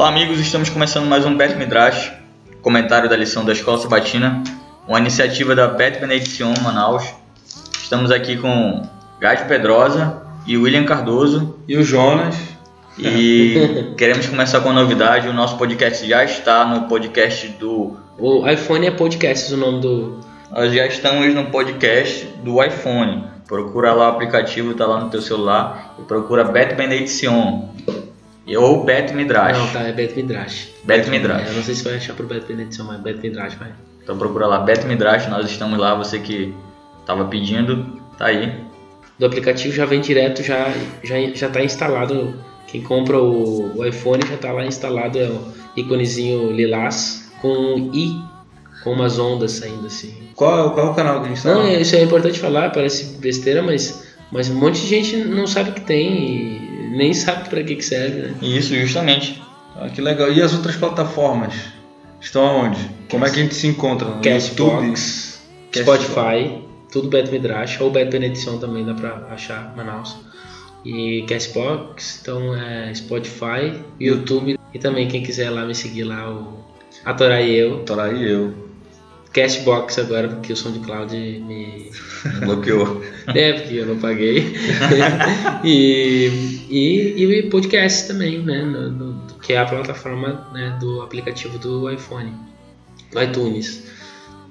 Olá amigos, estamos começando mais um Bet Midrash, comentário da lição da Escola Sabatina, uma iniciativa da Bet Benediction Manaus. Estamos aqui com Gás Pedrosa e William Cardoso. E o Jonas. E queremos começar com uma novidade, o nosso podcast já está no podcast do... O iPhone é podcast, o nome do... Nós já estamos no podcast do iPhone. Procura lá o aplicativo, tá lá no teu celular e procura Bet Benediction. Ou Bet Midrash. Não, tá, é Bet Midrash. Bet Midrash. É, eu não sei se vai achar pro Bet Benedição, mas Bet Midrash vai. Então procura lá Bet Midrash, nós estamos lá, você que estava pedindo, tá aí. Do aplicativo já vem direto, já, já, já tá instalado. Quem compra o, o iPhone já tá lá instalado, é o íconezinho lilás com um i, com umas ondas saindo assim. Qual, qual é o canal que a gente tá? Não, isso é importante falar, parece besteira, mas, mas um monte de gente não sabe que tem e nem sabe pra que, que serve, né? Isso, justamente. Ah, que legal. E as outras plataformas? Estão aonde? Como é que a gente se encontra? No Castbox? Spotify, tudo Beto Midrash, ou Beto Benedição também dá pra achar, Manaus. E Castbox, então é Spotify, YouTube e também quem quiser lá me seguir lá, o Atorai Eu, Torá e eu. Cashbox agora, porque o SoundCloud me. Bloqueou. É, porque eu não paguei. e, e, e podcast também, né? no- no- que é a plataforma né, do aplicativo do iPhone, do iTunes.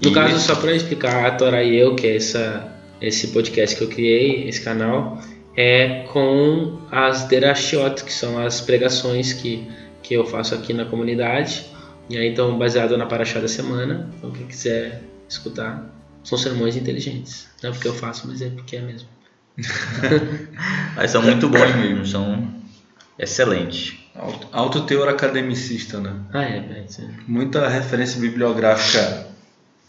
No E- caso, só para explicar, a Torá e eu, que é essa, esse podcast que eu criei, esse canal, é com as Derashiot, que são as pregações que, que eu faço aqui na comunidade. E aí, então, baseado na Paraxá da semana. Então, quem quiser escutar, são sermões inteligentes. Não é porque eu faço, mas é porque é mesmo. Mas são muito bons mesmo, são excelentes. Alto, alto teor academicista, né? Ah, é, é, sim. Muita referência bibliográfica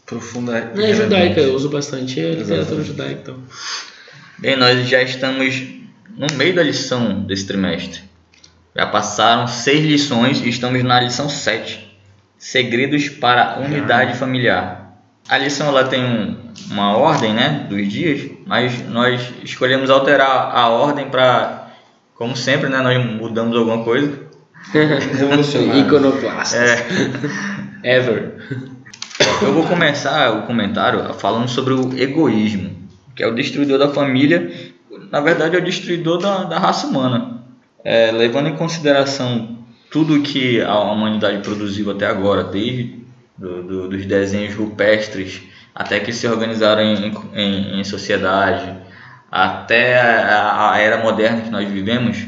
profunda. Não é judaica, eu uso bastante a literatura Exatamente. judaica, então. Bem, nós já estamos no meio da lição desse trimestre. Já passaram seis lições e estamos na lição 7. Segredos para a unidade familiar. A lição ela tem um- uma ordem, né, dos dias, mas nós escolhemos alterar a ordem para, como sempre, né, nós mudamos alguma coisa. Revolucionário. Iconoclasta. É, Ever. Eu vou começar o comentário falando sobre o egoísmo, que é o destruidor da família, na verdade é o destruidor da, da raça humana. É, levando em consideração tudo que a humanidade produziu até agora, desde do- do- dos desenhos rupestres até que se organizaram em, em- em sociedade, até a, a era moderna que nós vivemos,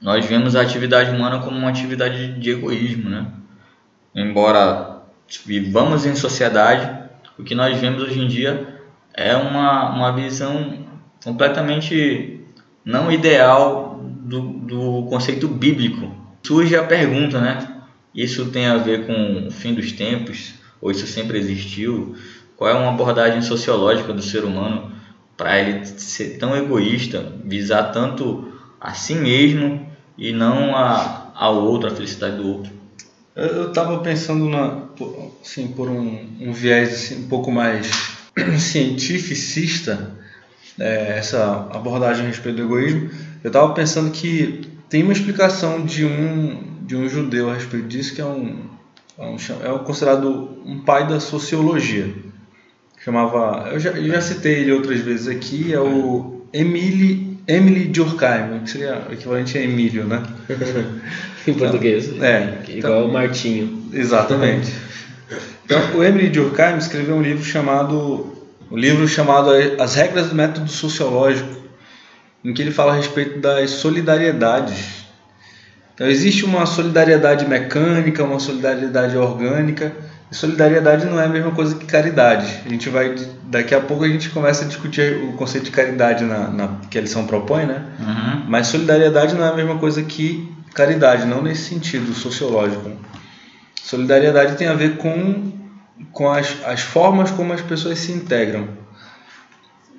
nós vemos a atividade humana como uma atividade de egoísmo, né? Embora vivamos em sociedade, o que nós vemos hoje em dia é uma, uma visão completamente não ideal do, do conceito bíblico. Surge a pergunta, né? Isso tem a ver com o fim dos tempos? Ou isso sempre existiu? Qual é uma abordagem sociológica do ser humano para ele ser tão egoísta, visar tanto a si mesmo e não a, ao outro, a felicidade do outro? Eu, eu tava pensando na, assim, por um, um viés assim, um pouco mais cientificista, é, essa abordagem a respeito do egoísmo. Eu tava pensando que tem uma explicação de um de um judeu a respeito disso que é um é, um, é um considerado um pai da sociologia. Chamava, eu já, eu já citei ele outras vezes aqui, é o Emile Emily Durkheim, que seria o equivalente a Emílio, né? Em português. É, Igual o Martinho. Exatamente. Então, o Emily Durkheim escreveu um livro chamado o livro chamado As Regras do Método Sociológico, em que ele fala a respeito das solidariedades. Então, existe uma solidariedade mecânica, uma solidariedade orgânica. E solidariedade não é a mesma coisa que caridade. A gente vai daqui a pouco a gente começa a discutir o conceito de caridade na, na que a lição propõe, né? Uhum. Mas solidariedade não é a mesma coisa que caridade, não nesse sentido sociológico. Solidariedade tem a ver com, com as, as formas como as pessoas se integram.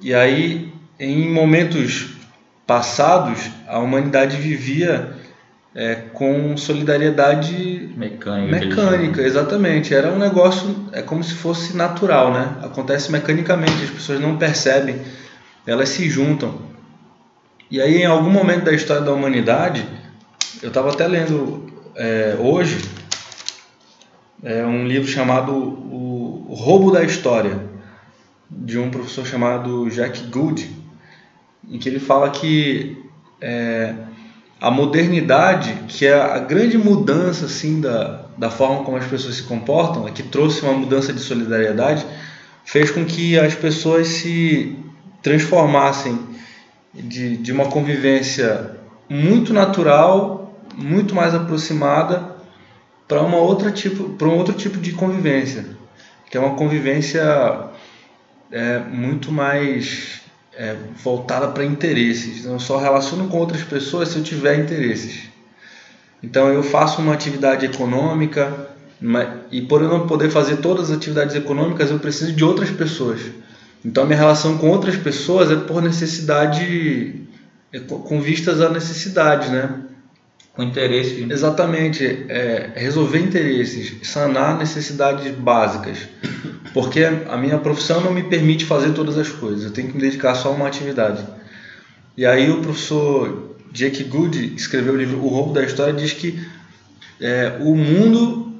E aí, em momentos passados, a humanidade vivia é, com solidariedade Mecânica. Mecânica, exatamente. Era um negócio, é como se fosse natural, né? Acontece mecanicamente, as pessoas não percebem, elas se juntam. E aí, em algum momento da história da humanidade, eu estava até lendo é, hoje é um livro chamado o, o Roubo da História, de um professor chamado Jack Good, em que ele fala que é, a modernidade, que é a grande mudança assim da, da forma como as pessoas se comportam, é que trouxe uma mudança de solidariedade, fez com que as pessoas se transformassem de, de uma convivência muito natural, muito mais aproximada para uma outra tipo, para um outro tipo de convivência, que é uma convivência é, muito mais é, voltada para interesses. Eu só relaciono com outras pessoas se eu tiver interesses. Então eu faço uma atividade econômica e por eu não poder fazer todas as atividades econômicas eu preciso de outras pessoas. Então minha relação com outras pessoas é por necessidade, é com vistas à necessidade, né? Com interesse. Exatamente, é, resolver interesses, sanar necessidades básicas. Porque a minha profissão não me permite fazer todas as coisas, eu tenho que me dedicar só a uma atividade. E aí o professor Jake Good escreveu o livro O Roubo da História diz que é, o mundo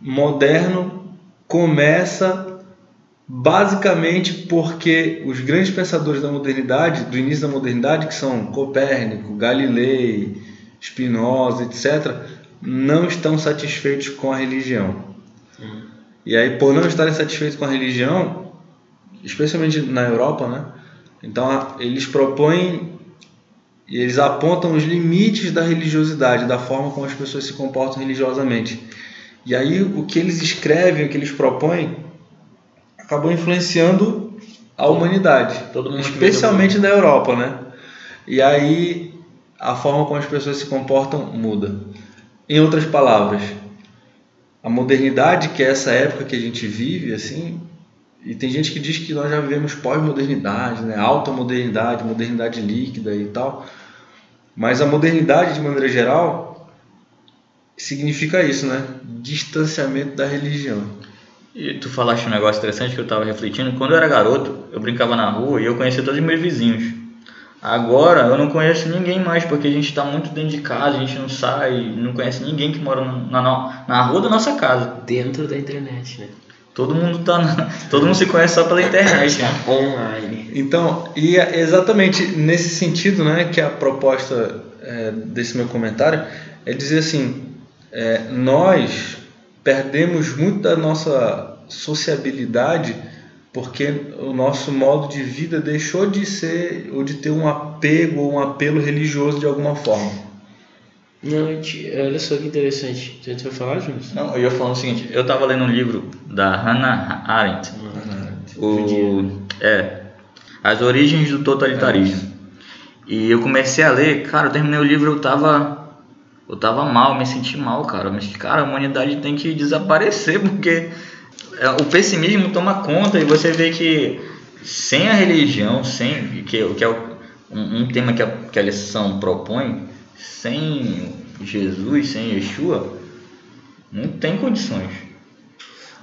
moderno começa basicamente porque os grandes pensadores da modernidade, do início da modernidade, que são Copérnico, Galilei, Spinoza, etc., não estão satisfeitos com a religião. Uhum. E aí, por não estarem satisfeitos com a religião, especialmente na Europa, né? Então, eles propõem e eles apontam os limites da religiosidade, da forma como as pessoas se comportam religiosamente. E aí, o que eles escrevem, o que eles propõem, acabou influenciando a humanidade, especialmente na Europa, né? E aí a forma como as pessoas se comportam muda. Em outras palavras, a modernidade, que é essa época que a gente vive, assim, e tem gente que diz que nós já vivemos pós-modernidade, né? alta modernidade, modernidade líquida e tal. Mas a modernidade, de maneira geral, significa isso, né? Distanciamento da religião. E tu falaste um negócio interessante que eu estava refletindo. Quando eu era garoto, eu brincava na rua e eu conhecia todos os meus vizinhos. Agora eu não conheço ninguém mais porque a gente está muito dentro de casa, a gente não sai, não conhece ninguém que mora na, na, na rua da nossa casa. Dentro da internet, né? Todo mundo tá na, todo mundo se conhece só pela internet, né? online. Então, e é exatamente nesse sentido, né, que a proposta é, desse meu comentário é dizer assim, é, nós perdemos muito da nossa sociabilidade porque o nosso modo de vida deixou de ser ou de ter um apego ou um apelo religioso de alguma forma. Não, olha só que interessante. Você vai falar, Jonas? Não, eu ia falar o seguinte: eu estava lendo um livro da Hannah Arendt. O, é, As Origens do Totalitarismo. E eu comecei a ler, cara, eu terminei o livro, eu tava eu tava mal, me senti mal, cara. Mas, cara, a humanidade tem que desaparecer, porque é, o pessimismo toma conta e você vê que sem a religião, sem que, que é um, um tema que a, que a lição propõe, sem Jesus, sem Yeshua, não tem condições.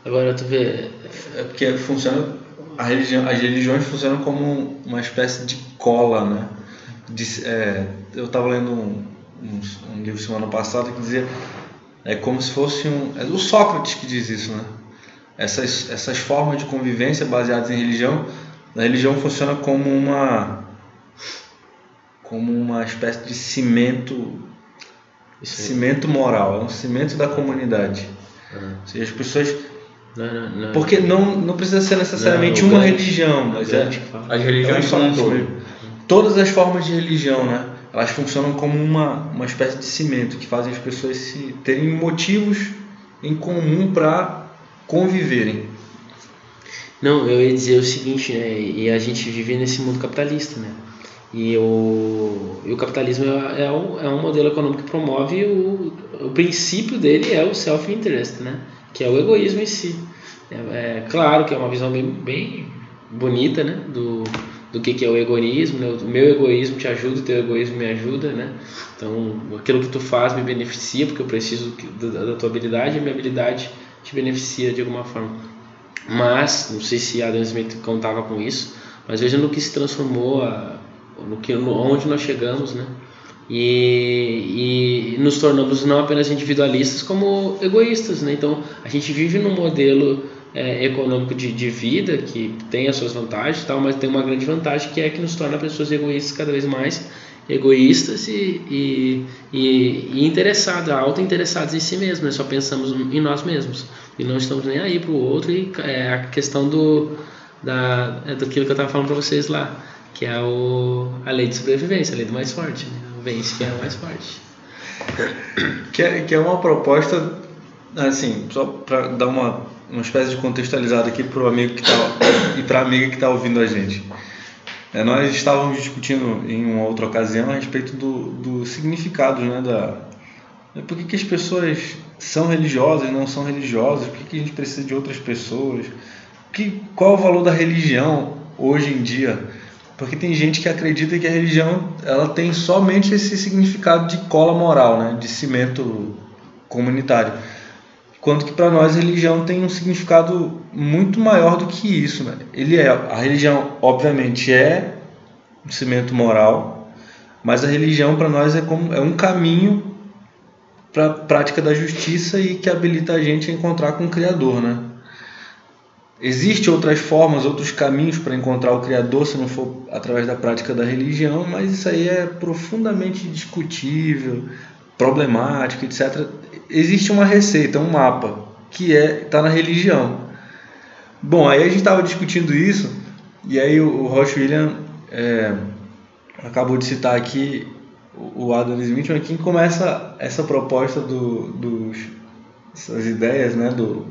Agora tu vê. É porque funciona. A religião, as religiões funcionam como uma espécie de cola, né? De, é, eu estava lendo um, um, um, livro semana passada que dizia é como se fosse um é o Sócrates que diz isso né essas essas formas de convivência baseadas em religião a religião funciona como uma como uma espécie de cimento cimento moral é um cimento da comunidade uhum. ou seja as pessoas não, não, não. porque não não precisa ser necessariamente uma grande, religião mas é, as religiões é são todas as formas de religião né elas funcionam como uma, uma espécie de cimento que fazem as pessoas se terem motivos em comum para conviverem. Não, eu ia dizer o seguinte, né? E a gente vive nesse mundo capitalista, né? E o, e o capitalismo é, é, um, é um modelo econômico que promove o, o princípio dele é o self-interest, né? Que é o egoísmo em si. É, é, claro que é uma visão bem, bem bonita, né? Do, do que, que é o egoísmo, né? o meu egoísmo te ajuda, o teu egoísmo me ajuda, né? Então, aquilo que tu faz me beneficia porque eu preciso da, da tua habilidade a minha habilidade te beneficia de alguma forma. Mas, não sei se Adam Smith contava com isso, mas veja no que se transformou, a, no que, no, onde nós chegamos, né? e, e nos tornamos não apenas individualistas, como egoístas. Né? Então, a gente vive num modelo é, econômico de, de vida que tem as suas vantagens, tal, mas tem uma grande vantagem que é que nos torna pessoas egoístas cada vez mais egoístas e, e, e, e interessados, auto-interessados em si mesmos, né? só pensamos em nós mesmos e não estamos nem aí para o outro. E é a questão do, da, é daquilo que eu estava falando para vocês lá, que é o, a lei de sobrevivência, a lei do mais forte. Né? Vence quem é o mais forte. Que é, que é uma proposta, assim, só para dar uma, uma espécie de contextualizada aqui para o amigo que tá, e para a amiga que está ouvindo a gente. É, nós estávamos discutindo em uma outra ocasião a respeito do, do significado, né, da, por que, que as pessoas são religiosas, não são religiosas, por que, que a gente precisa de outras pessoas, que, qual o valor da religião hoje em dia, porque tem gente que acredita que a religião ela tem somente esse significado de cola moral, né, de cimento comunitário. Quanto que para nós a religião tem um significado muito maior do que isso. Né? Ele é, a religião, obviamente, é um cimento moral, mas a religião para nós é, como, é um caminho para a prática da justiça e que habilita a gente a encontrar com o Criador. Né? Existem outras formas, outros caminhos para encontrar o Criador, se não for através da prática da religião, mas isso aí é profundamente discutível, problemático, etc existe uma receita, um mapa, que é tá na religião. Bom, aí a gente estava discutindo isso, e aí o, o Roche William é, acabou de citar aqui o Adam Smith, mas quem começa essa proposta do, dos, essas ideias né, do,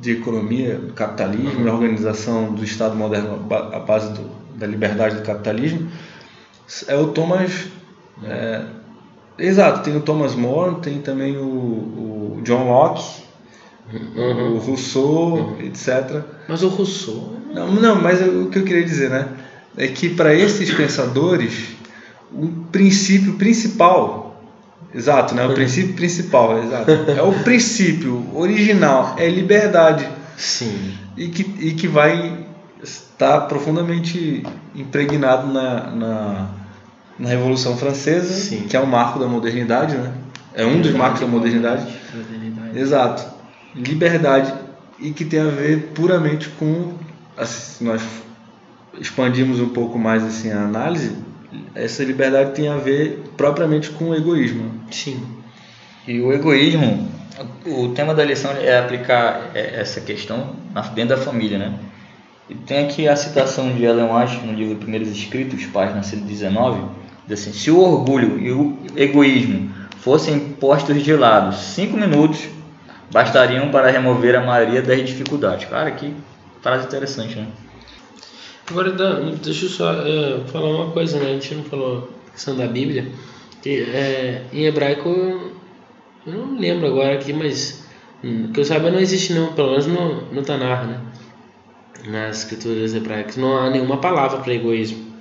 de economia, do capitalismo, uhum. da organização do Estado moderno à base do, da liberdade do capitalismo, é o Thomas é, Exato, tem o Thomas More, tem também o, o John Locke, uhum. o Rousseau, uhum. etc. Mas o Rousseau. Não, não mas o que eu queria dizer, né? É que para esses pensadores, o princípio principal, exato, né? O princípio principal, exato, é o princípio original, é liberdade. Sim. E que, e que vai estar profundamente impregnado na, na na Revolução Francesa, Sim. que é um marco da modernidade, né? É um dos marcos da modernidade. modernidade. Exato. Liberdade e que tem a ver puramente com assim, nós expandimos um pouco mais assim a análise, essa liberdade tem a ver propriamente com o egoísmo. Sim. E o egoísmo, o tema da lição é aplicar essa questão dentro da família, né? E tem aqui a citação de Ellen White no livro Primeiros Escritos, página 119, Diz assim, se o orgulho e o egoísmo fossem postos de lado cinco minutos, bastariam para remover a maioria das dificuldades. Cara, que frase interessante, né? Agora, deixa eu só é, falar uma coisa, né? A gente não falou questão da Bíblia. Que, é, em hebraico, eu não lembro agora aqui, mas hum, que eu saiba não existe nenhum, pelo menos no, no Tanar, né? Nas escrituras hebraicas, não há nenhuma palavra para egoísmo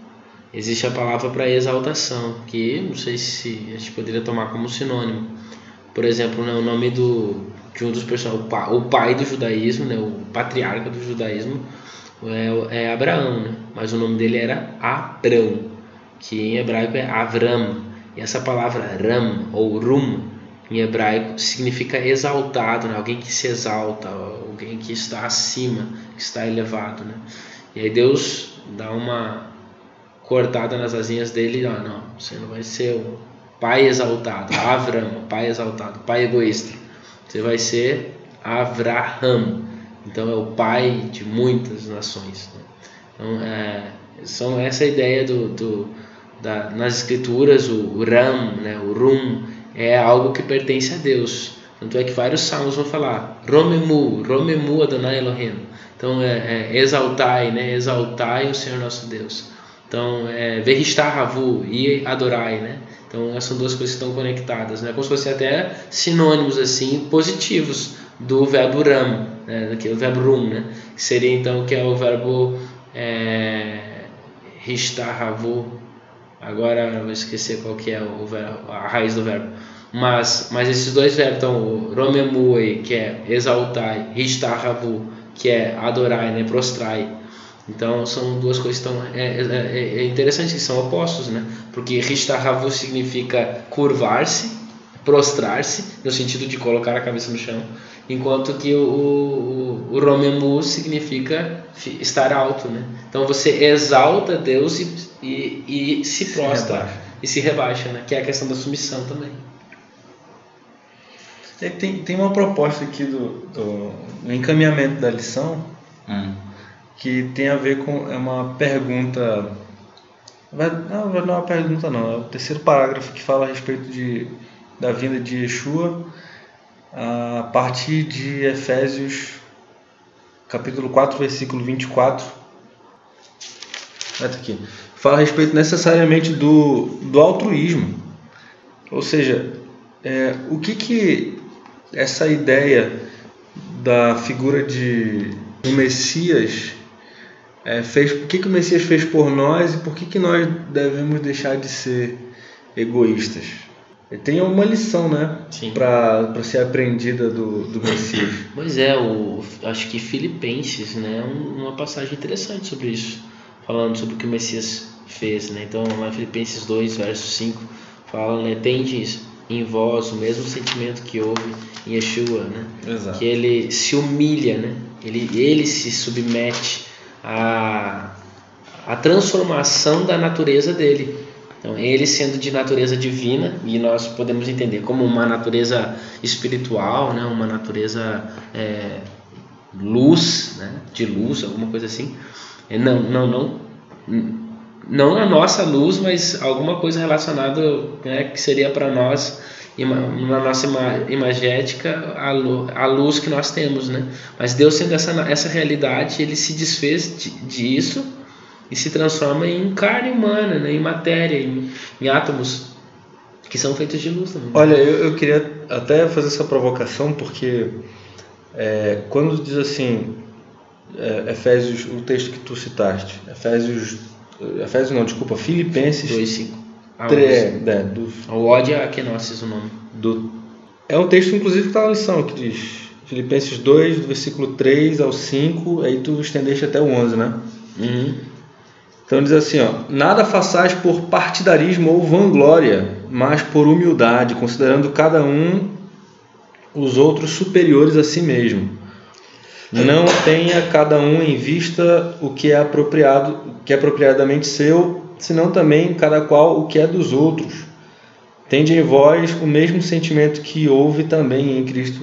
existe a palavra para exaltação, que não sei se a gente poderia tomar como sinônimo. Por exemplo, né, o nome do, de um dos personagens, o pai do judaísmo, né, o patriarca do judaísmo, é, é Abraão, né? mas o nome dele era Abrão, que em hebraico é Avram. E essa palavra Ram ou Rum em hebraico significa exaltado, né? alguém que se exalta, alguém que está acima, que está elevado. Né? E aí Deus dá uma cortada nas asinhas dele, ah, não, você não vai ser o pai exaltado, Avram, pai exaltado, pai egoísta. Você vai ser Avraham, então é o pai de muitas nações. Né? Então, é, são essa ideia do, do da, nas escrituras, o, o Ram, né, o Rum, é algo que pertence a Deus. Tanto é que vários salmos vão falar Romemu, Romemu Adonai Elohim. Então é, é exaltai, né? Exaltai o Senhor nosso Deus. Então, é, Veristaravu e Adorai, né? Então, essas são duas coisas que estão conectadas, né? Como se fossem até sinônimos, assim, positivos do verbo ram, né? o verbo rum, né? Que seria, então, que é o verbo é, Agora, eu vou esquecer qual que é o verbo, a raiz do verbo. Mas, mas esses dois verbos, então, Romemuei, que é exaltai, Ristaravu, que é adorai, né? Prostrai Então são duas coisas tão é, é, é, é interessante que são opostos, né? Porque Rishtahavu significa curvar-se, prostrar-se, no sentido de colocar a cabeça no chão, enquanto que o, o, o Romemu significa estar alto, né? Então você exalta Deus e, e, e se prostra se e se rebaixa, né? Que é a questão da submissão também. Tem, tem uma proposta aqui do, do, do encaminhamento da lição hum. Que tem a ver com é uma pergunta. Não, não é uma pergunta não, é o terceiro parágrafo que fala a respeito de, da vinda de Yeshua a partir de Efésios capítulo 4, versículo 24. Olha aqui. Fala a respeito necessariamente do, do altruísmo. Ou seja, é, o que, que essa ideia da figura de do Messias é, fez, o que, que o Messias fez por nós e por que, que nós devemos deixar de ser egoístas. Tem uma lição, né? Para ser aprendida do, do Messias. Pois é, o, acho que Filipenses, né? Uma passagem interessante sobre isso, falando sobre o que o Messias fez, né? Então, lá em Filipenses 2, verso 5, fala, né? Tendes em vós o mesmo sentimento que houve em Yeshua, né? Exato. Que ele se humilha, né? Ele, ele se submete à, à transformação da natureza dele. Então, ele sendo de natureza divina, e nós podemos entender como uma natureza espiritual, né? uma natureza é, luz, né? de luz, alguma coisa assim. É, não, não, não, não a nossa luz, mas alguma coisa relacionada né, que seria para nós na nossa imagética a luz que nós temos, né? Mas Deus sendo essa, essa realidade, ele se desfez de, disso e se transforma em carne humana, né? em matéria, em, em átomos que são feitos de luz também. Olha, eu, eu queria até fazer essa provocação porque é, quando diz assim é, Efésios, o texto que tu citaste, Efésios, Efésios não, desculpa, Filipenses 2, 5 Tre, é, o ódio a que não assiste o nome. Do, é um texto, inclusive, que está na lição, que diz Filipenses 2, do versículo 3 ao 5, aí tu estendeste até o 11, né? Uhum. Então diz assim, ó, nada façais por partidarismo ou vanglória, mas por humildade, considerando cada um os outros superiores a si mesmo. Não tenha cada um em vista o que é apropriado, que é apropriadamente seu, senão também cada qual o que é dos outros. Tende em vós o mesmo sentimento que houve também em Cristo,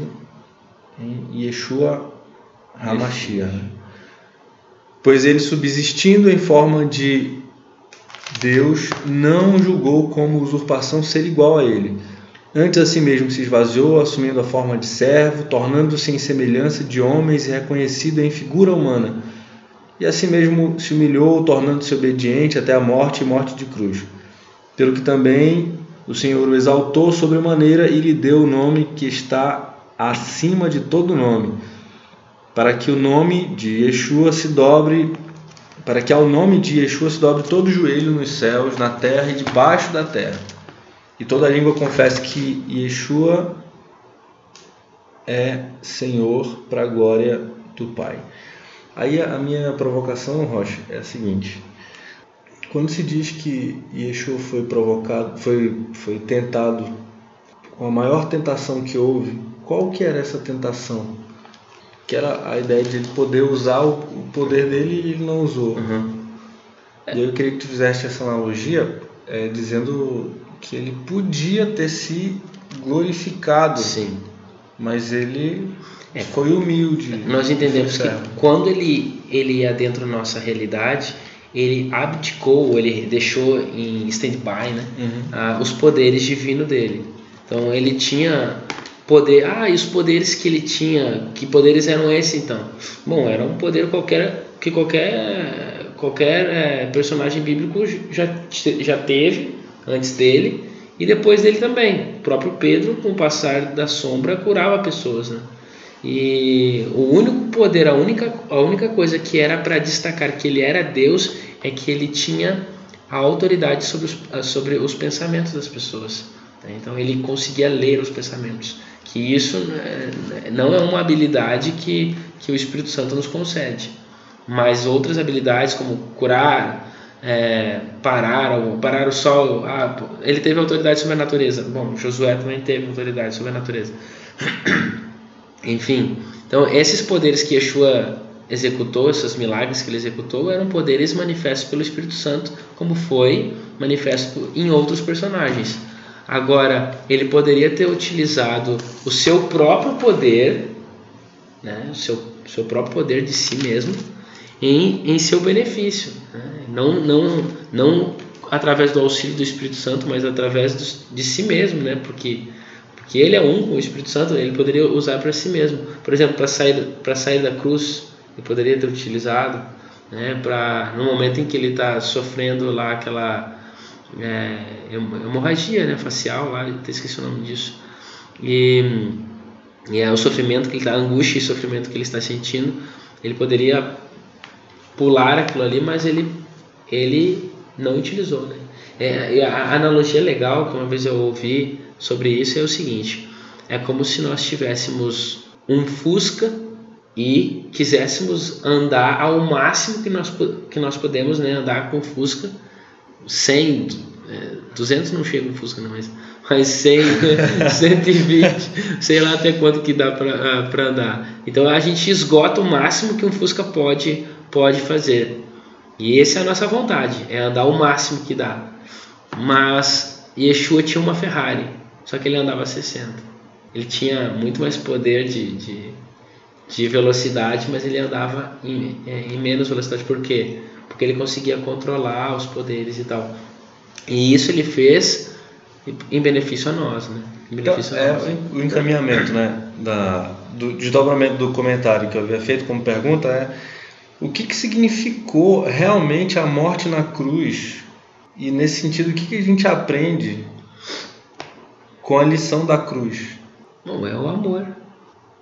em Yeshua HaMashiach. Pois ele, subsistindo em forma de Deus, não julgou como usurpação ser igual a ele. Antes a si mesmo se esvaziou, assumindo a forma de servo, tornando-se em semelhança de homens e reconhecido em figura humana e assim mesmo se humilhou, tornando-se obediente até a morte e morte de cruz. Pelo que também o Senhor o exaltou sobremaneira e lhe deu o nome que está acima de todo nome, para que o nome de Yeshua se dobre, para que ao nome de Yeshua se dobre todo o joelho nos céus, na terra e debaixo da terra. E toda língua confesse que Yeshua é Senhor para a glória do Pai. Aí a minha provocação, Rocha, é a seguinte: quando se diz que Yeshua foi provocado, foi, foi tentado com a maior tentação que houve, qual que era essa tentação? Que era a ideia de ele poder usar o, poder dele e ele não usou. Uhum. E eu queria que tu fizesse essa analogia é, dizendo que ele podia ter se glorificado. Sim. Mas ele é, foi humilde. Nós entendemos que quando ele, ele adentra a nossa realidade, ele abdicou, ele deixou em stand-by né, uhum. ah, os poderes divinos dele. Então ele tinha poder. Ah, e os poderes que ele tinha, que poderes eram esses então? Bom, era um poder qualquer que qualquer qualquer é, personagem bíblico já, já teve antes dele e depois dele também. O próprio Pedro, com o passar da sombra, curava pessoas, né? E o único poder, a única, a única coisa que era para destacar que ele era Deus é que ele tinha a autoridade sobre os, sobre os pensamentos das pessoas. Né? Então ele conseguia ler os pensamentos. Que isso né, não é uma habilidade que, que o Espírito Santo nos concede. mas outras habilidades como curar, é, parar, parar o sol, ah, ele teve autoridade sobre a natureza. Bom, Josué também teve autoridade sobre a natureza. Enfim, então esses poderes que Yeshua executou, esses milagres que ele executou, eram poderes manifestos pelo Espírito Santo, como foi manifesto em outros personagens. Agora, ele poderia ter utilizado o seu próprio poder, né, o seu, seu próprio poder de si mesmo, em, em seu benefício. Né? Não, não, não através do auxílio do Espírito Santo, mas através do, de si mesmo, né? porque, porque ele é um o Espírito Santo, ele poderia usar para si mesmo. Por exemplo, para sair, sair da cruz, ele poderia ter utilizado né? para no momento em que ele está sofrendo lá aquela é, hemorragia né, facial, lá, até esqueci o nome disso. E, e é o sofrimento que ele está, a angústia e sofrimento que ele está sentindo. Ele poderia pular aquilo ali, mas ele, ele não utilizou. Né? É, a analogia legal que uma vez eu ouvi sobre isso é o seguinte: é como se nós tivéssemos um Fusca e quiséssemos andar ao máximo que nós, que nós podemos né, andar com Fusca 100, 200 é, não chega no Fusca não, mas, mas 100, 120, sei lá até quanto que dá para ah, andar. Então a gente esgota o máximo que um Fusca pode, pode fazer. E essa é a nossa vontade, é andar o máximo que dá. Mas Yeshua tinha uma Ferrari, só que ele andava a 60. Ele tinha muito mais poder de, de, de velocidade, mas ele andava em, é, em menos velocidade. Por quê? porque ele conseguia controlar os poderes e tal. E isso ele fez em benefício a nós, né? Então. É, o encaminhamento, né, da, do desdobramento do comentário que eu havia feito como pergunta é o que, que significou realmente a morte na cruz e nesse sentido o que, que a gente aprende com a lição da cruz? Bom, é o amor.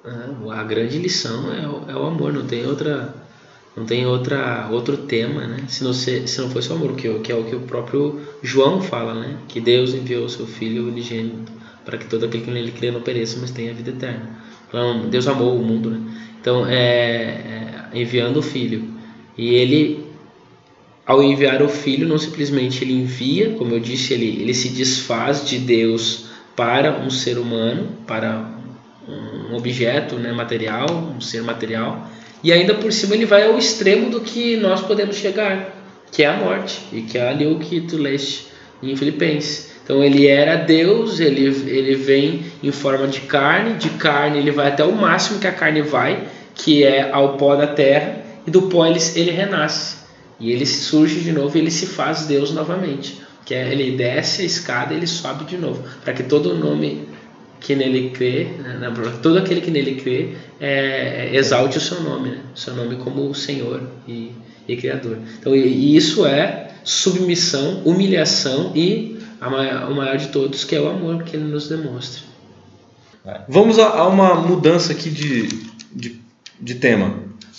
É, a grande lição é o, é o amor, não tem outra não tem outra, outro tema, né? Se não, se, se não fosse o amor, que, que é o que o próprio João fala, né? Que Deus enviou o seu Filho unigênito para que todo aquele que nele crê não pereça, mas tenha a vida eterna. Então, Deus amou o mundo, né? Então, é, é, enviando o Filho. E ele, ao enviar o Filho, não simplesmente ele envia, como eu disse, ele, ele se desfaz de Deus para um ser humano, para um objeto né, material, um ser material, e ainda por cima ele vai ao extremo do que nós podemos chegar, que é a morte, e que é ali o que tu leste em Filipenses. Então ele era Deus, ele, ele vem em forma de carne, de carne ele vai até o máximo que a carne vai, que é ao pó da terra, e do pó ele, ele renasce. E ele surge de novo e ele se faz Deus novamente. Que é, ele desce a escada e ele sobe de novo, para que todo nome que nele crê, né, todo aquele que nele crê, é, exalte o seu nome, né? seu nome como Senhor e, e Criador. Então, e isso é submissão, humilhação e maior, o maior de todos, que é o amor que ele nos demonstra. Vamos a, a uma mudança aqui de, de, de tema.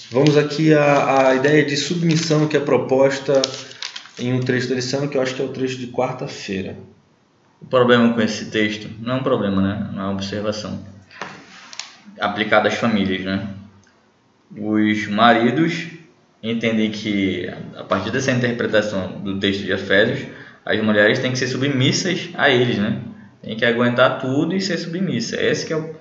Vamos aqui à, à ideia de submissão que é proposta em um trecho da lição, que eu acho que é o trecho de quarta-feira. O problema com esse texto não é um problema, né? É uma observação aplicada às famílias, né? Os maridos entendem que a partir dessa interpretação do texto de Efésios, as mulheres têm que ser submissas a eles, né? Tem que aguentar tudo e ser submissa. Esse que é o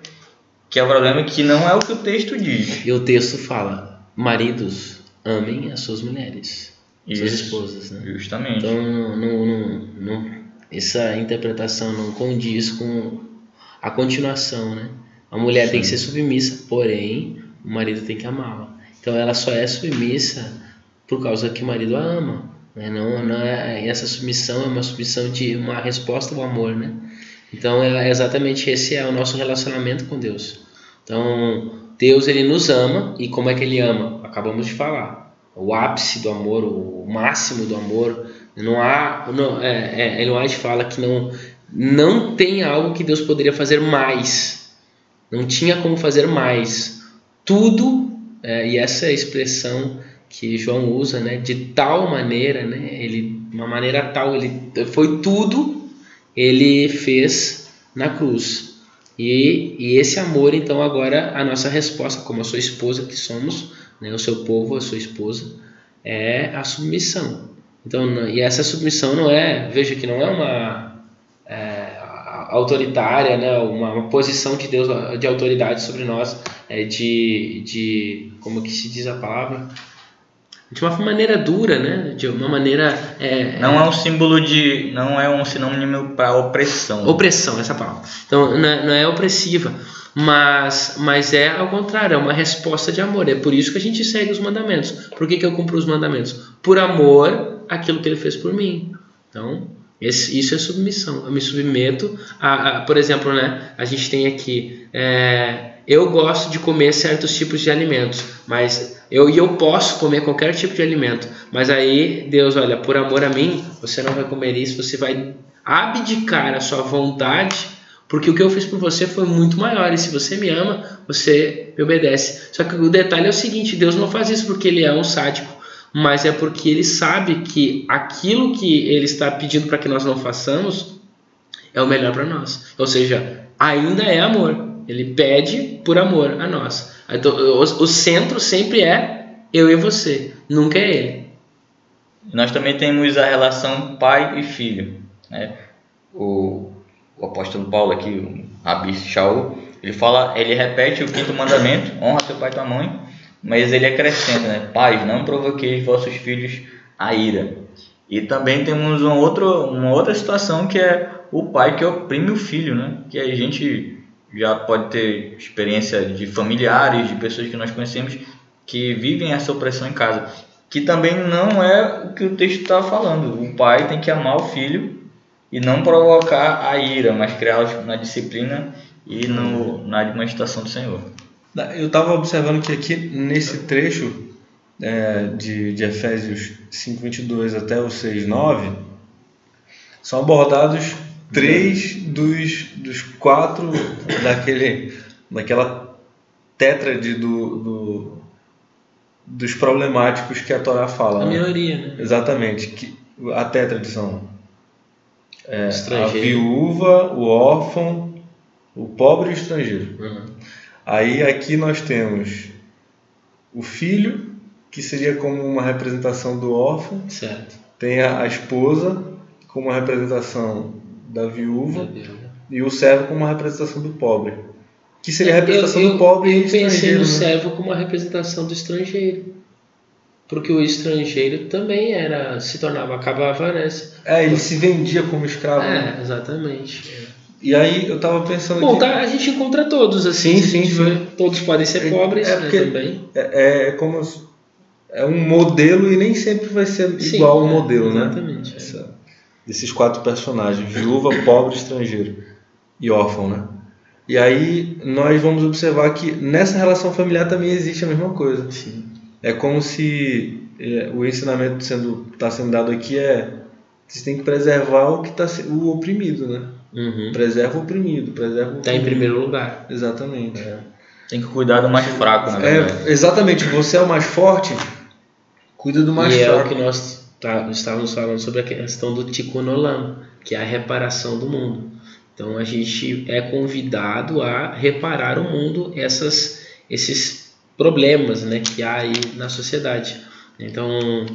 que é o problema que não é o que o texto diz. E o texto fala: maridos amem as suas mulheres, Isso, suas esposas, né? Justamente. Então não, não, não, essa interpretação não condiz com a continuação, né? A mulher Sim. tem que ser submissa, porém o marido tem que amá-la. Então ela só é submissa por causa que o marido a ama. Né? Não, não é, essa submissão é uma submissão de uma resposta ao amor, né? Então é exatamente esse é o nosso relacionamento com Deus. Então Deus ele nos ama e como é que ele ama? Acabamos de falar. O ápice do amor, o máximo do amor, não há, não, é, é, White fala que não, não tem algo que Deus poderia fazer mais. Não tinha como fazer mais. Tudo, é, e essa é a expressão que João usa, né, de tal maneira, né, ele, uma maneira tal, ele foi tudo, ele fez na cruz. E, e esse amor, então, agora a nossa resposta, como a sua esposa que somos, né, o seu povo, a sua esposa, é a submissão. Então, e essa submissão não é, veja que não é uma é, autoritária, né, uma, uma, posição de Deus de autoridade sobre nós, é, de, de como que se diz a palavra, de uma maneira dura, né? De uma maneira é, não é um símbolo de, não é um sinônimo para opressão. Opressão, essa palavra. Então não é, não é, opressiva, mas mas é ao contrário, é uma resposta de amor. É por isso que a gente segue os mandamentos. Por que, que eu cumpro os mandamentos? Por amor àquilo que Ele fez por mim. Então esse, isso é submissão. Eu me submeto a, a, por exemplo, né? A gente tem aqui é, eu gosto de comer certos tipos de alimentos, mas eu e eu posso comer qualquer tipo de alimento, mas aí Deus, olha, por amor a mim, você não vai comer isso, você vai abdicar a sua vontade, porque o que eu fiz por você foi muito maior e se você me ama, você me obedece. Só que o detalhe é o seguinte, Deus não faz isso porque ele é um sádico, mas é porque ele sabe que aquilo que ele está pedindo para que nós não façamos é o melhor para nós. Ou seja, ainda é amor. Ele pede por amor a nós. Então, o, o centro sempre é eu e você, nunca é ele. Nós também temos a relação pai e filho. Né? O, o apóstolo Paulo aqui, o Rabi Shaul, ele fala, ele repete o quinto mandamento, honra teu pai e tua mãe, mas ele acrescenta, né? Pais, não provoqueis vossos filhos a ira. E também temos uma outra, uma outra situação que é o pai que oprime o filho, né? Que a gente já pode ter experiência de familiares, de pessoas que nós conhecemos que vivem essa opressão em casa, que também não é o que o texto está falando. O pai tem que amar o filho e não provocar a ira, mas criá-lo na disciplina e no, na administração do Senhor. Eu estava observando que aqui nesse trecho é, de, de Efésios 5:22 até o 6:9 são abordados três dos, dos quatro daquele, daquela tétrade do, do, dos problemáticos que a Torá fala. A né? minoria, né? Exatamente. Que, a tétrade são é, a viúva, o órfão, o pobre e o estrangeiro. Uhum. Aí aqui nós temos o filho, que seria como uma representação do órfão. Certo. Tem a, a esposa, como uma representação da viúva e o servo como uma representação do pobre. Que seria a representação eu, do pobre eu, eu pensei no né? servo como uma representação do estrangeiro. Porque o estrangeiro também era, se tornava, acabava nessa. É, ele se vendia como escravo. É, né? exatamente. E aí eu tava pensando Bom, que... tá, a gente encontra todos, assim. Sim, sim, sim. Todos podem ser é, pobres é né, também. É, é como... É um modelo e nem sempre vai ser sim, igual ao é, modelo, né? Exatamente. Essa desses quatro personagens, viúva, pobre, estrangeiro e órfão, né? E aí nós vamos observar que nessa relação familiar também existe a mesma coisa. Sim. É como se é, o ensinamento sendo está sendo dado aqui é você tem que preservar o que está o oprimido, né? Uhum. Preserva o oprimido, preserva o Está em primeiro lugar. Exatamente. É. Tem que cuidar do mais fraco, na é, verdade. É, exatamente. Você é o mais forte, cuida do mais e fraco. É o que nós tá, estávamos falando sobre a questão do Tikkun Olam, que é a reparação do mundo. Então a gente é convidado a reparar o mundo, essas, esses problemas né, que há aí na sociedade. Então,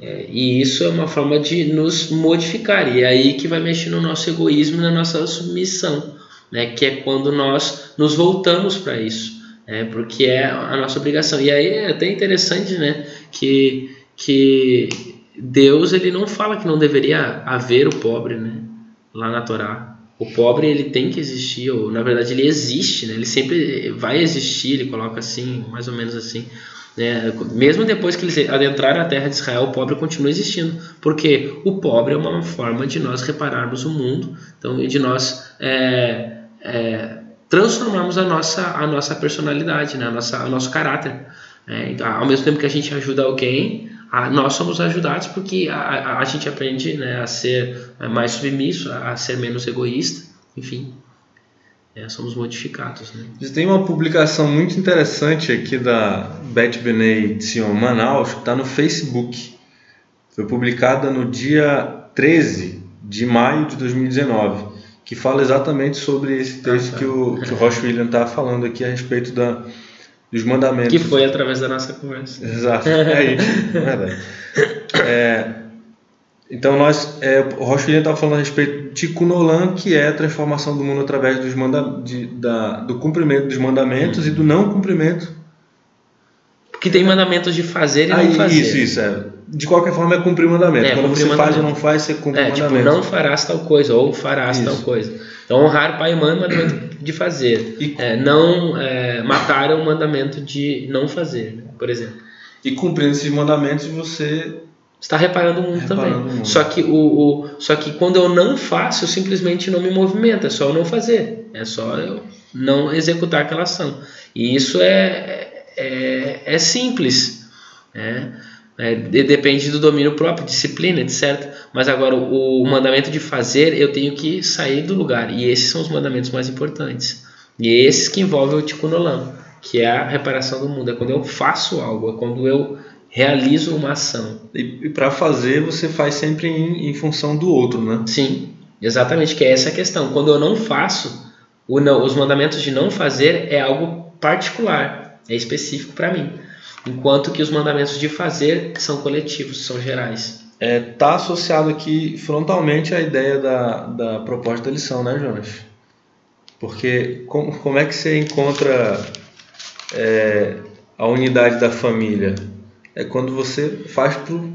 é, e isso é uma forma de nos modificar, e é aí que vai mexer no nosso egoísmo na nossa submissão, né, que é quando nós nos voltamos para isso, né, porque é a nossa obrigação. E aí é até interessante né, que, que Deus ele não fala que não deveria haver o pobre, né? Lá na Torá. O pobre ele tem que existir, ou na verdade ele existe, né? Ele sempre vai existir, ele coloca assim, mais ou menos assim. Né? Mesmo depois que eles adentraram a terra de Israel, o pobre continua existindo, porque o pobre é uma forma de nós repararmos o mundo, então de nós é, é, transformarmos a nossa, a nossa personalidade, né? a nossa, o nosso caráter. Então, ao mesmo tempo que a gente ajuda alguém, a, nós somos ajudados porque a, a, a gente aprende né, a ser mais submisso, a, ser menos egoísta, enfim. É, somos modificados. Né? Tem uma publicação muito interessante aqui da Beth Benei Sion Manaus, que está no Facebook. Foi publicada no dia 13 de maio de 2019, que fala exatamente sobre esse texto ah, tá. que o, que o Roche William está falando aqui a respeito da, dos mandamentos. Que foi através da nossa conversa. Exato. É isso. É, então nós, é, o Rocha estava falando a respeito de Kunolan, que é a transformação do mundo através dos manda, de, da, do cumprimento dos mandamentos e do não cumprimento. Porque tem mandamentos de fazer e Ah, não fazer. isso, isso. É. De qualquer forma é cumprir o mandamento. É, Quando você o faz ou mandamento. não faz, você cumpre É, o tipo, mandamento. não farás tal coisa, ou farás Isso. tal coisa. Então, honrar pai e mãe é um mandamento de fazer. E- É, não é, matar é um mandamento de não fazer, né, por exemplo. E cumprindo esses mandamentos, você está reparando o mundo Reparando também. o mundo. Só que o, o- só que quando eu não faço, eu simplesmente não me movimento, é só eu não fazer, é só eu não executar aquela ação. E isso é é, é simples, né? É, de- depende do domínio próprio, disciplina, etc. Mas agora o, o mandamento de fazer, eu tenho que sair do lugar. E esses são os mandamentos mais importantes. E esses que envolvem o Tikkun Olam, que é a reparação do mundo. É quando eu faço algo, é quando eu realizo uma ação. E, e para fazer, você faz sempre em, em função do outro, né? Sim, exatamente, que é essa a questão. Quando eu não faço, não- os mandamentos de não fazer é algo particular, é específico para mim. Enquanto que os mandamentos de fazer são coletivos, são gerais. É, tá associado aqui frontalmente à ideia da, da proposta da lição, né, Jonas? Porque como, como é que você encontra é, a unidade da família? É quando você faz pro,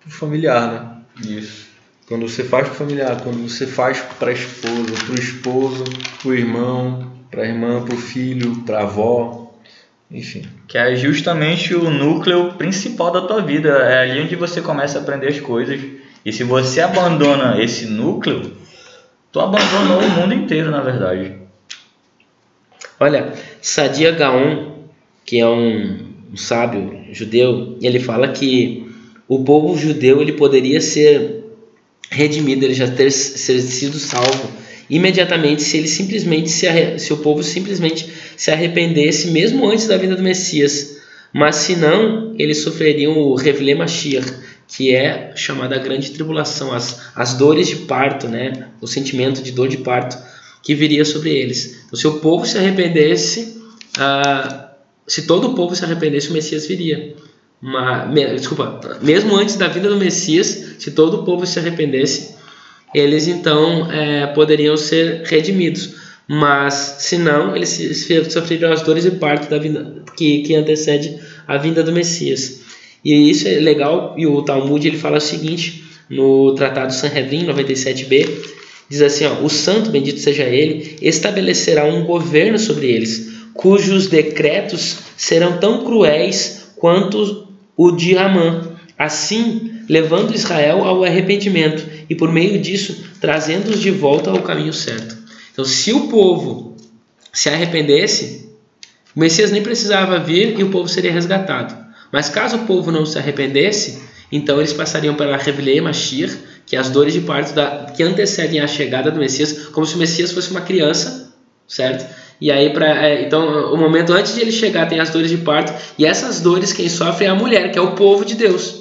pro familiar, né? Isso. Quando você faz pro familiar, quando você faz para a esposa, pro esposo, pro irmão, pra irmã, pro filho, pra avó, enfim. Que é justamente o núcleo principal da tua vida. É ali onde você começa a aprender as coisas. E se você abandona esse núcleo, tu abandonou o mundo inteiro, na verdade. Olha, Sadia Gaon, que é um, um sábio judeu, ele fala que o povo judeu ele poderia ser redimido, ele já ter ser sido salvo imediatamente se ele simplesmente se, se o povo simplesmente se arrependesse mesmo antes da vinda do Messias. Mas se não, eles sofreriam o Revle Mashiach, que é chamada a grande tribulação, as, as dores de parto, né? o sentimento de dor de parto que viria sobre eles. Então, se o povo se arrependesse, ah, se todo o povo se arrependesse, o Messias viria. Me- desculpa, mesmo antes da vinda do Messias, se todo o povo se arrependesse, eles então eh, poderiam ser redimidos. Mas, se não, eles sofreriam as dores de parto da vinda, que, que antecede a vinda do Messias. E isso é legal, e o Talmud ele fala o seguinte, no Tratado Sanhedrin 97b, diz assim, ó, o santo, bendito seja ele, estabelecerá um governo sobre eles, cujos decretos serão tão cruéis quanto o de Amã, assim levando Israel ao arrependimento e por meio disso trazendo-os de volta ao caminho certo. Então, se o povo se arrependesse, o Messias nem precisava vir e o povo seria resgatado. Mas caso o povo não se arrependesse, então eles passariam pela Revelei Mashiach, que é as dores de parto da, que antecedem a chegada do Messias, como se o Messias fosse uma criança, certo? E aí, pra, é, então, o momento antes de ele chegar tem as dores de parto, e essas dores quem sofre é a mulher, que é o povo de Deus,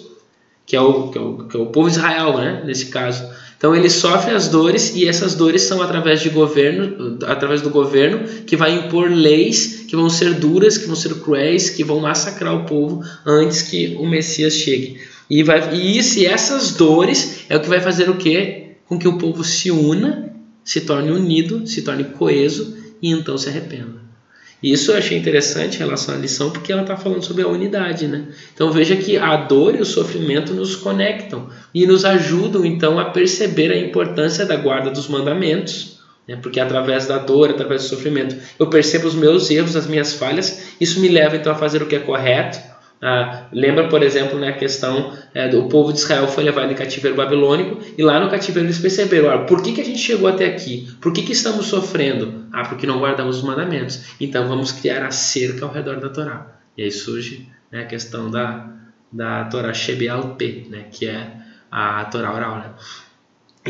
que é o, que é o, que é o povo de Israel, né? Nesse caso. Então ele sofre as dores e essas dores são através de governo, através do governo que vai impor leis que vão ser duras, que vão ser cruéis, que vão massacrar o povo antes que o Messias chegue. E vai e isso e essas dores é o que vai fazer o quê? Com que o povo se una, se torne unido, se torne coeso e então se arrependa. Isso eu achei interessante em relação à lição, porque ela está falando sobre a unidade, né? Então veja que a dor e o sofrimento nos conectam e nos ajudam então a perceber a importância da guarda dos mandamentos, né? Porque através da dor, através do sofrimento, eu percebo os meus erros, as minhas falhas. Isso me leva então a fazer o que é correto. Ah, lembra, por exemplo, né, a questão é, do povo de Israel foi levado em cativeiro babilônico e lá no cativeiro eles perceberam, ah, por que, que a gente chegou até aqui? Por que, que estamos sofrendo? Ah, porque não guardamos os mandamentos. Então vamos criar a cerca ao redor da Torá. E aí surge né, a questão da, da Torá Shebeal né, que é a Torá oral. Né?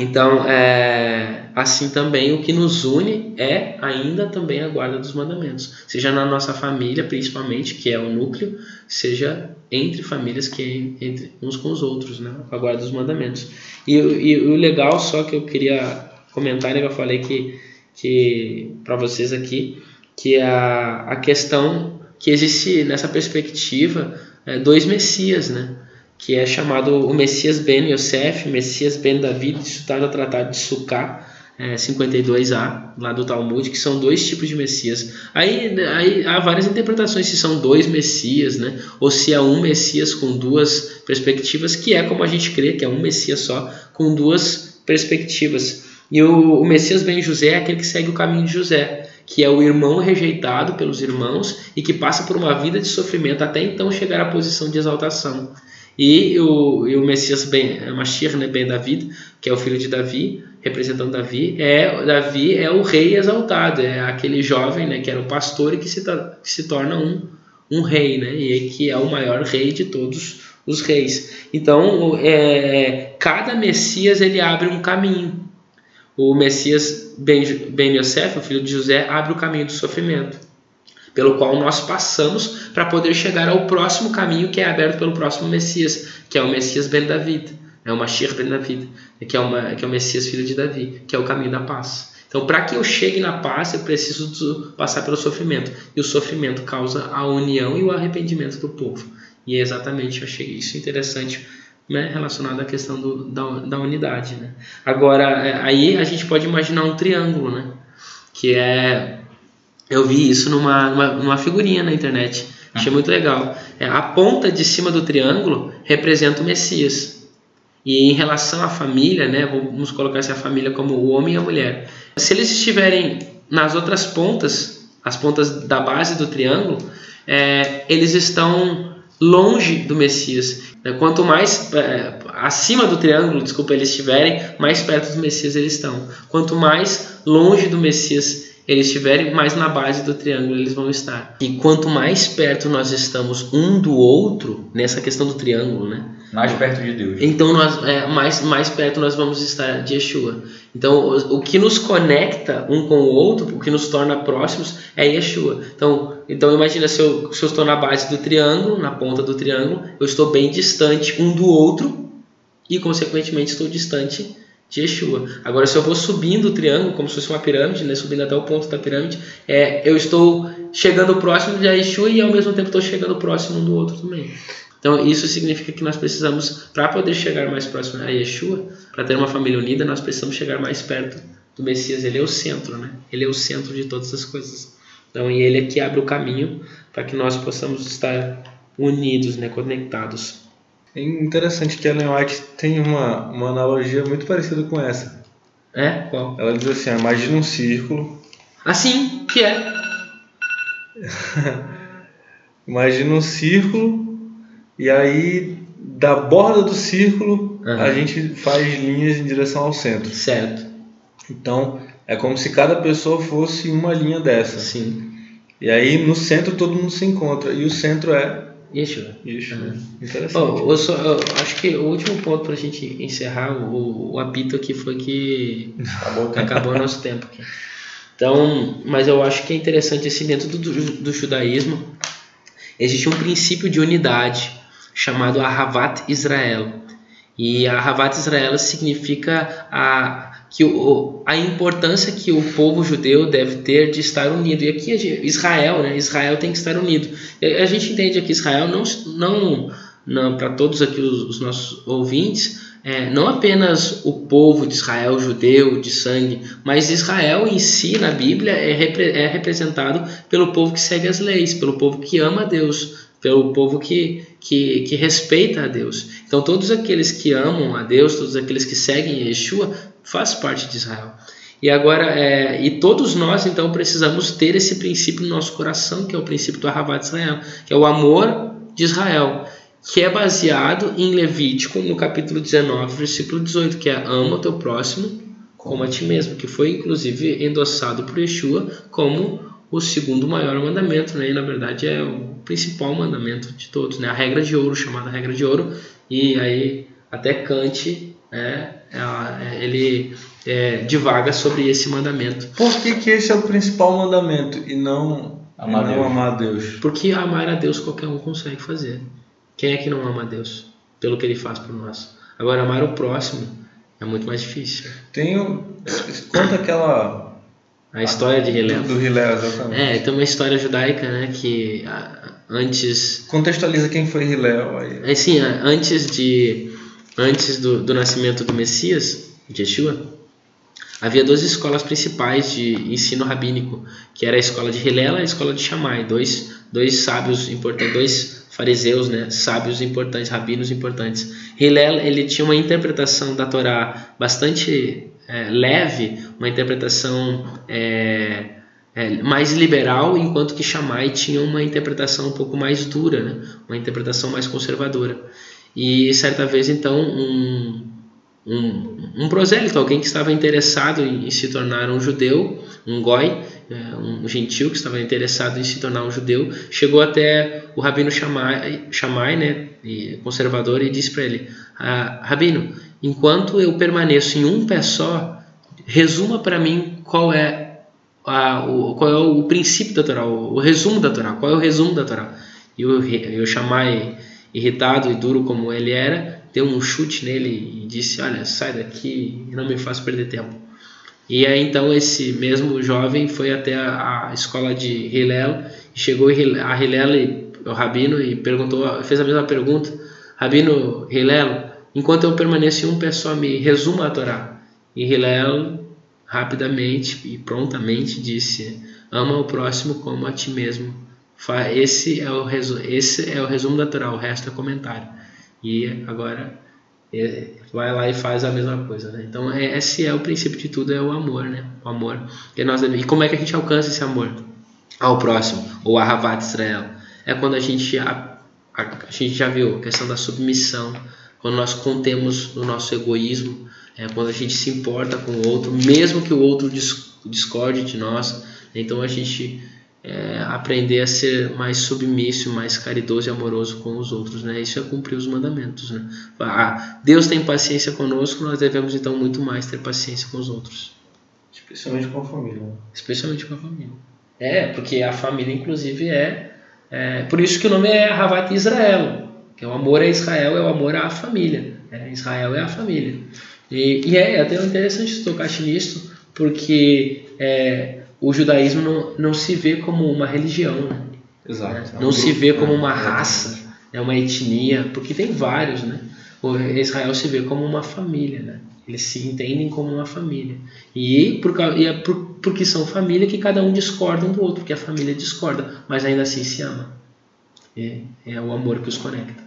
Então, é, assim também o que nos une é ainda também a guarda dos mandamentos, seja na nossa família, principalmente, que é o núcleo, seja entre famílias que é entre uns com os outros, né, a guarda dos mandamentos. E, e o legal só que eu queria comentar, né, eu falei que, que para vocês aqui, que a, a questão que existe nessa perspectiva é, dois Messias, né? Que é chamado o Messias Ben Yosef, Messias Ben David, isso está no Tratado de Sukkah, é, 52a, lá do Talmud, que são dois tipos de Messias. Aí, aí há várias interpretações se são dois Messias, né? ou se é um Messias com duas perspectivas, que é como a gente crê, que é um Messias só, com duas perspectivas. E o, o Messias Ben José é aquele que segue o caminho de José, que é o irmão rejeitado pelos irmãos e que passa por uma vida de sofrimento até então chegar à posição de exaltação. E o, e o Messias Ben, Mashiach, né, Ben David, que é o filho de Davi, representando Davi, é Davi é o rei exaltado, é aquele jovem, né, que era o pastor e que se, que se torna um, um rei, né, e que é o maior rei de todos os reis. Então, é, cada Messias ele abre um caminho. O Messias Ben, ben Yosef, o filho de José, abre o caminho do sofrimento, pelo qual nós passamos para poder chegar ao próximo caminho que é aberto pelo próximo Messias, que é o Messias Ben David é o Mashiach ben David, que é, uma, que é o Messias filho de Davi, que é o caminho da paz. Então, para que eu chegue na paz, eu preciso passar pelo sofrimento. E o sofrimento causa a união e o arrependimento do povo. E é exatamente, eu isso interessante, né, relacionado à questão do, da, da unidade. Né? Agora, é, aí a gente pode imaginar um triângulo, né? que é. Eu vi isso numa, numa, numa figurinha na internet, achei muito legal. É, a ponta de cima do triângulo representa o Messias. E em relação à família, né, vamos colocar essa família como o homem e a mulher. Se eles estiverem nas outras pontas, as pontas da base do triângulo, é, eles estão longe do Messias. Quanto mais é, acima do triângulo, desculpa, eles estiverem, mais perto do Messias eles estão. Quanto mais longe do Messias eles estiverem, mais na base do triângulo eles vão estar. E quanto mais perto nós estamos um do outro, nessa questão do triângulo, né? Mais perto de Deus. Então, nós, é, mais, mais perto nós vamos estar de Yeshua. Então, o, o, que nos conecta um com o outro, o que nos torna próximos, é Yeshua. Então, então imagina se eu, se eu estou na base do triângulo, na ponta do triângulo, eu estou bem distante um do outro e, consequentemente, estou distante de Yeshua. Agora, se eu vou subindo o triângulo, como se fosse uma pirâmide, né, subindo até o ponto da pirâmide, é, eu estou chegando próximo de Yeshua e, ao mesmo tempo, estou chegando próximo do outro também. Então, isso significa que nós precisamos, para poder chegar mais próximo a Yeshua, para ter uma família unida, nós precisamos chegar mais perto do Messias. Ele é o centro, né? Ele é o centro de todas as coisas. Então, e ele é que abre o caminho para que nós possamos estar unidos, né? conectados. É interessante que Ellen White tem uma, uma analogia muito parecida com essa. É? Qual? Ela diz assim: imagina um círculo. Assim, que é. imagina um círculo e aí, da borda do círculo, uhum. a gente faz linhas em direção ao centro. Certo. Então, é como se cada pessoa fosse uma linha dessa. Sim. E aí, no centro, todo mundo se encontra. E o centro é Yeshua. Yeshua. Uhum. Interessante. Bom, eu, só, eu acho que o último ponto para a gente encerrar o, o apito aqui foi que acabou, acabou o nosso tempo aqui. Então, mas eu acho que é interessante assim dentro do, do, do judaísmo existe um princípio de unidade chamado Ahavat Israel. E Ahavat Israel significa a, que o, a importância que o povo judeu deve ter de estar unido. E aqui Israel, né? Israel tem que estar unido. A gente entende aqui Israel não, não, não para todos aqui os, os nossos ouvintes, é, não apenas o povo de Israel, judeu, de sangue, mas Israel em si, na Bíblia, é, repre, é representado pelo povo que segue as leis, pelo povo que ama a Deus, pelo povo que, que, que respeita a Deus. Então, todos aqueles que amam a Deus, todos aqueles que seguem Yeshua, faz parte de Israel. E agora, é, e todos nós então precisamos ter esse princípio no nosso coração, que é o princípio do Ahavat Israel, que é o amor de Israel, que é baseado em Levítico, no capítulo 19, versículo 18, que é ama o teu próximo como a ti mesmo, que foi inclusive endossado por Yeshua como o segundo maior mandamento, né? E na verdade é o principal mandamento de todos, né? A regra de ouro, chamada regra de ouro, e aí até Kant, é, é, ele é, divaga sobre esse mandamento. Por que, que esse é o principal mandamento e não amar, e não Deus. amar a Deus? Porque amar a Deus qualquer um consegue fazer. Quem é que não ama a Deus? Pelo que ele faz por nós. Agora, amar o próximo é muito mais difícil. Tem, conta aquela A história de Hillel. Do Hillel, exatamente. É, tem uma história judaica, né, que antes Contextualiza quem foi Hillel aí. Assim, antes de antes do, do nascimento do Messias, de Yeshua, havia duas escolas principais de ensino rabínico, que era a escola de Hillel e a escola de Shammai, dois, dois sábios importantes, dois fariseus, né, sábios importantes, rabinos importantes. Hillel, ele tinha uma interpretação da Torá bastante é, leve, uma interpretação é, é, mais liberal, enquanto que Shammai tinha uma interpretação um pouco mais dura, né? uma interpretação mais conservadora. E certa vez, então, um, um, um prosélito, alguém que estava interessado em, em, se tornar um judeu, um goi, é, um gentil que estava interessado em se tornar um judeu, chegou até o rabino Shammai, Shammai né, conservador, e disse para ele: ah, Rabino, enquanto eu permaneço em um pé só, resuma para mim qual é a, o, qual é o princípio da Torá, o, o, resumo da Torá, qual é o resumo da Torá. E o, o Shammai, irritado e duro como ele era, deu um chute nele e disse: Olha, sai daqui e não me faça perder tempo. E aí então esse mesmo jovem foi até a, a escola de Hillel, chegou a Hillel, o rabino, e perguntou, fez a mesma pergunta: Rabino Hillel, enquanto eu permaneço em um pé só, me resuma a Torá. E Hillel rapidamente e prontamente disse: Ama o próximo como a ti mesmo. Esse é o, resumo, esse é o resumo natural, o resto é comentário. E agora vai lá e faz a mesma coisa. Né? Então, é, esse é o princípio de tudo: é o amor. Né? O amor. E, nós e como é que a gente alcança esse amor ao próximo? Ou a Havat Israel? É quando a gente, a, a, a gente já viu a questão da submissão, quando nós contemos o nosso egoísmo é quando a gente se importa com o outro, mesmo que o outro discorde de nós. Então a gente é, aprender a ser mais submisso, mais caridoso e amoroso com os outros, né? Isso é cumprir os mandamentos, né? Ah, Deus tem paciência conosco, nós devemos então muito mais ter paciência com os outros. Especialmente com a família. Né? Especialmente com a família. É, porque a família inclusive é, é por isso que o nome é Havat Israel, que é o amor a Israel é o amor à família. É, Israel é a família. E, e é até interessante tocar nisso, porque é, o judaísmo não, não se vê como uma religião, né? Exato. Né? Não é um se grupo, vê como uma é, raça, é uma etnia, porque tem vários, né? O Israel se vê como uma família, né? Eles se entendem como uma família. E, por, e é por, porque são família que cada um discorda um do outro, porque a família discorda, mas ainda assim se ama. É, é o amor que os conecta.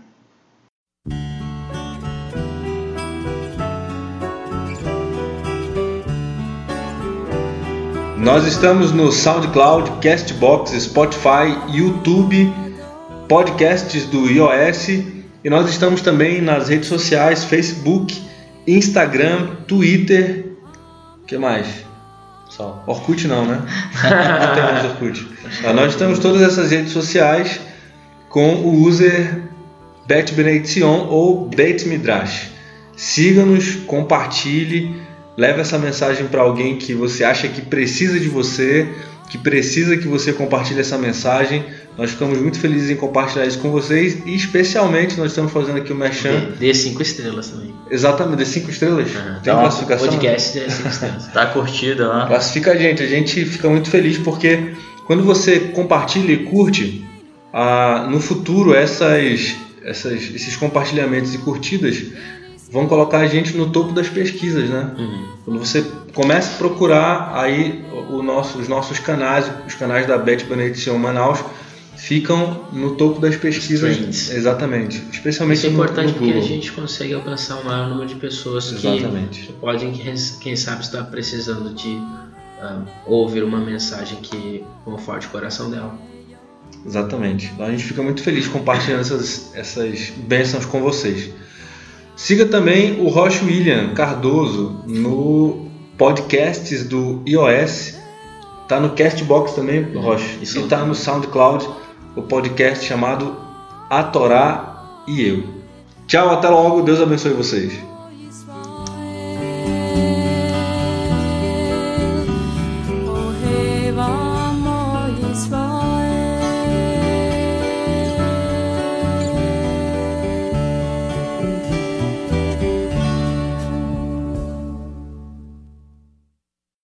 Nós estamos no SoundCloud, Castbox, Spotify, YouTube, podcasts do iOS e nós estamos também nas redes sociais, Facebook, Instagram, Twitter, que mais? Só. Orkut não, né? não temos Orkut. Ah, nós estamos todas essas redes sociais com o user Bet Benediction ou Bet Midrash. Siga-nos, compartilhe Leve essa mensagem para alguém que você acha que precisa de você, que precisa que você compartilhe essa mensagem. Nós ficamos muito felizes em compartilhar isso com vocês e especialmente nós estamos fazendo aqui o Merchan. Dê cinco estrelas também. Exatamente, dê cinco estrelas. Uhum. Tem tá classificação? Podcast é cinco estrelas. tá curtida lá. Classifica a gente, a gente fica muito feliz porque quando você compartilha e curte, ah, no futuro essas, essas, esses compartilhamentos e curtidas vão colocar a gente no topo das pesquisas, né? Uhum. Quando você começa a procurar aí o nosso, os nossos canais, os canais da Beth Benedição Manaus ficam no topo das pesquisas. Exatamente. Especialmente Isso é importante no, no porque a gente consegue alcançar o maior número de pessoas Exatamente. que podem, quem sabe, estar precisando de uh, ouvir uma mensagem que conforte o coração dela. Exatamente. Então a gente fica muito feliz compartilhando essas, essas bênçãos com vocês. Siga também o Roche William Cardoso no podcasts do iOS. Tá no Castbox também, Roche. Isso e tá no SoundCloud, o podcast chamado A Torá e Eu. Tchau, até logo. Deus abençoe vocês.